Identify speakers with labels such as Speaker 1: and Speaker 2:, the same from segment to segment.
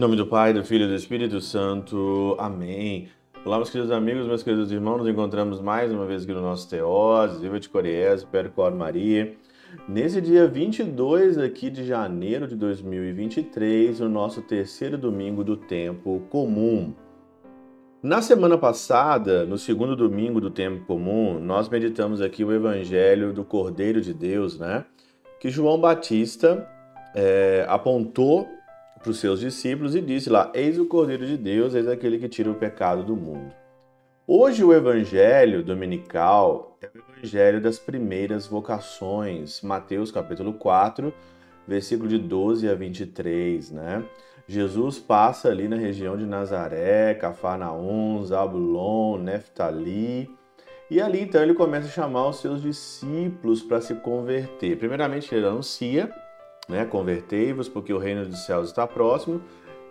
Speaker 1: nome do Pai, do Filho e do Espírito Santo. Amém. Olá, meus queridos amigos, meus queridos irmãos. Nos encontramos mais uma vez aqui no nosso Teós, Viva de Coriés, Percor Maria. Nesse dia 22 aqui de janeiro de 2023, o nosso terceiro domingo do tempo comum. Na semana passada, no segundo domingo do tempo comum, nós meditamos aqui o evangelho do Cordeiro de Deus, né? Que João Batista é, apontou para os seus discípulos e disse lá: Eis o Cordeiro de Deus, eis aquele que tira o pecado do mundo. Hoje o evangelho dominical é o evangelho das primeiras vocações, Mateus capítulo 4, versículo de 12 a 23, né? Jesus passa ali na região de Nazaré, Cafarnaum, Zabulon, Neftali, e ali então ele começa a chamar os seus discípulos para se converter. Primeiramente ele anuncia né? Convertei-vos, porque o reino dos céus está próximo.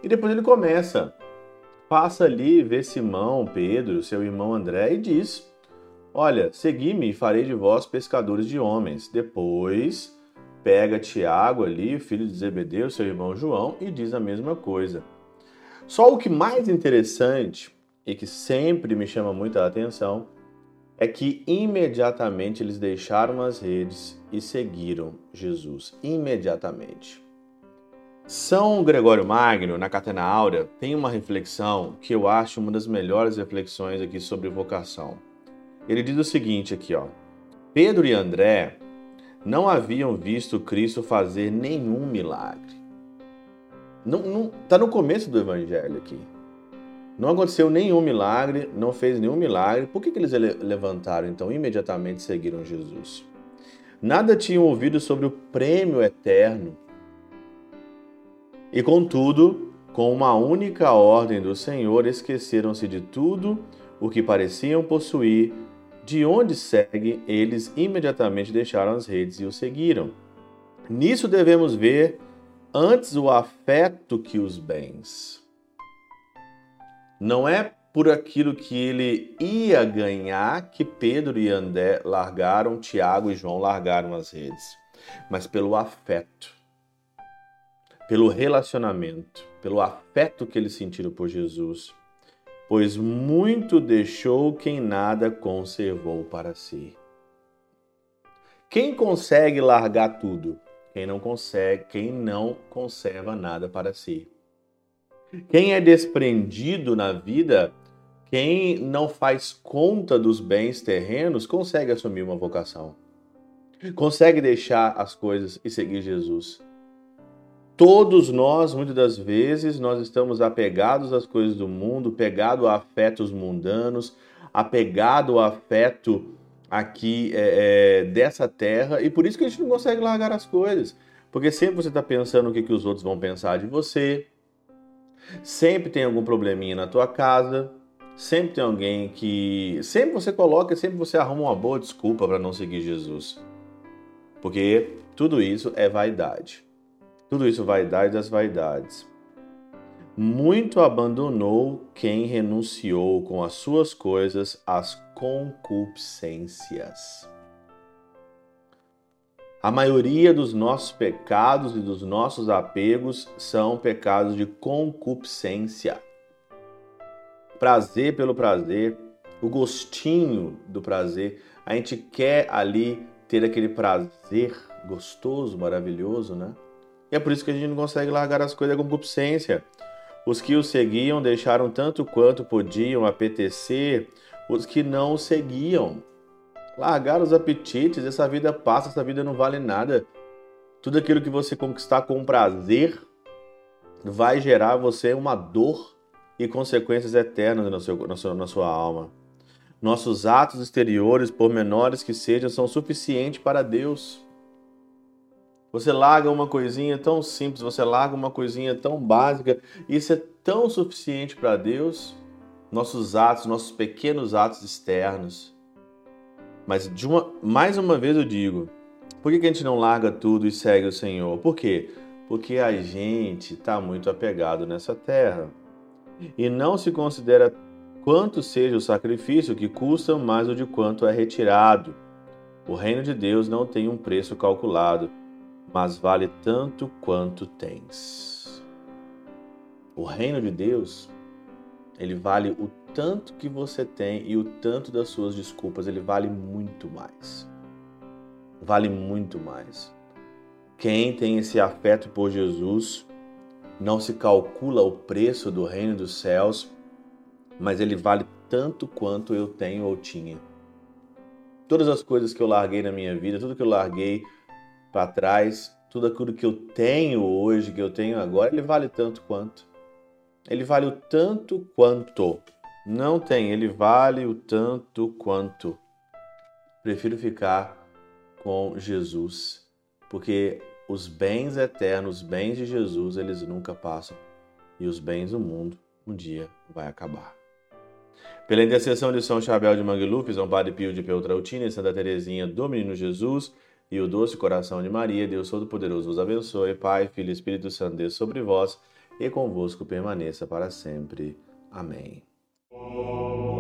Speaker 1: E depois ele começa, passa ali, vê Simão, Pedro, seu irmão André e diz: Olha, segui-me e farei de vós pescadores de homens. Depois pega Tiago ali, filho de Zebedeu, seu irmão João, e diz a mesma coisa. Só o que mais interessante e que sempre me chama muita atenção é que imediatamente eles deixaram as redes e seguiram Jesus. Imediatamente. São Gregório Magno, na Catena Áurea, tem uma reflexão que eu acho uma das melhores reflexões aqui sobre vocação. Ele diz o seguinte aqui, ó. Pedro e André não haviam visto Cristo fazer nenhum milagre. Não, não, tá no começo do evangelho aqui. Não aconteceu nenhum milagre, não fez nenhum milagre. Por que, que eles levantaram então imediatamente seguiram Jesus? Nada tinham ouvido sobre o prêmio eterno. E contudo, com uma única ordem do Senhor, esqueceram-se de tudo o que pareciam possuir. De onde segue, eles imediatamente deixaram as redes e o seguiram. Nisso devemos ver antes o afeto que os bens. Não é por aquilo que ele ia ganhar que Pedro e André largaram, Tiago e João largaram as redes, mas pelo afeto, pelo relacionamento, pelo afeto que eles sentiram por Jesus. Pois muito deixou quem nada conservou para si. Quem consegue largar tudo? Quem não consegue, quem não conserva nada para si. Quem é desprendido na vida, quem não faz conta dos bens terrenos, consegue assumir uma vocação. Consegue deixar as coisas e seguir Jesus. Todos nós, muitas das vezes, nós estamos apegados às coisas do mundo, pegado a afetos mundanos, apegado ao afeto aqui é, é, dessa terra, e por isso que a gente não consegue largar as coisas. Porque sempre você está pensando o que, que os outros vão pensar de você, Sempre tem algum probleminha na tua casa, sempre tem alguém que. Sempre você coloca, sempre você arruma uma boa desculpa para não seguir Jesus. Porque tudo isso é vaidade. Tudo isso vaidade das vaidades. Muito abandonou quem renunciou com as suas coisas às concupiscências. A maioria dos nossos pecados e dos nossos apegos são pecados de concupiscência. Prazer pelo prazer, o gostinho do prazer. A gente quer ali ter aquele prazer gostoso, maravilhoso, né? E é por isso que a gente não consegue largar as coisas da concupiscência. Os que o seguiam deixaram tanto quanto podiam apetecer, os que não o seguiam largar os apetites, essa vida passa, essa vida não vale nada. Tudo aquilo que você conquistar com prazer vai gerar você uma dor e consequências eternas no seu, na, sua, na sua alma. Nossos atos exteriores, por menores que sejam, são suficientes para Deus. Você larga uma coisinha tão simples, você larga uma coisinha tão básica, isso é tão suficiente para Deus. Nossos atos, nossos pequenos atos externos. Mas de uma, mais uma vez eu digo, por que, que a gente não larga tudo e segue o Senhor? Por quê? Porque a gente está muito apegado nessa terra e não se considera quanto seja o sacrifício que custa mais o de quanto é retirado. O reino de Deus não tem um preço calculado, mas vale tanto quanto tens. O reino de Deus, ele vale o tanto que você tem e o tanto das suas desculpas, ele vale muito mais. Vale muito mais. Quem tem esse afeto por Jesus, não se calcula o preço do reino dos céus, mas ele vale tanto quanto eu tenho ou tinha. Todas as coisas que eu larguei na minha vida, tudo que eu larguei para trás, tudo aquilo que eu tenho hoje, que eu tenho agora, ele vale tanto quanto. Ele vale o tanto quanto. Não tem, ele vale o tanto quanto. Prefiro ficar com Jesus, porque os bens eternos, os bens de Jesus, eles nunca passam. E os bens do mundo um dia vai acabar. Pela intercessão de São Chabel de Mangluf, São Padre Pio de Peltrautina e Santa Teresinha do Menino Jesus e o doce coração de Maria, Deus Todo-Poderoso vos abençoe. Pai, Filho e Espírito Santo, Deus sobre vós e convosco permaneça para sempre. Amém. Oh.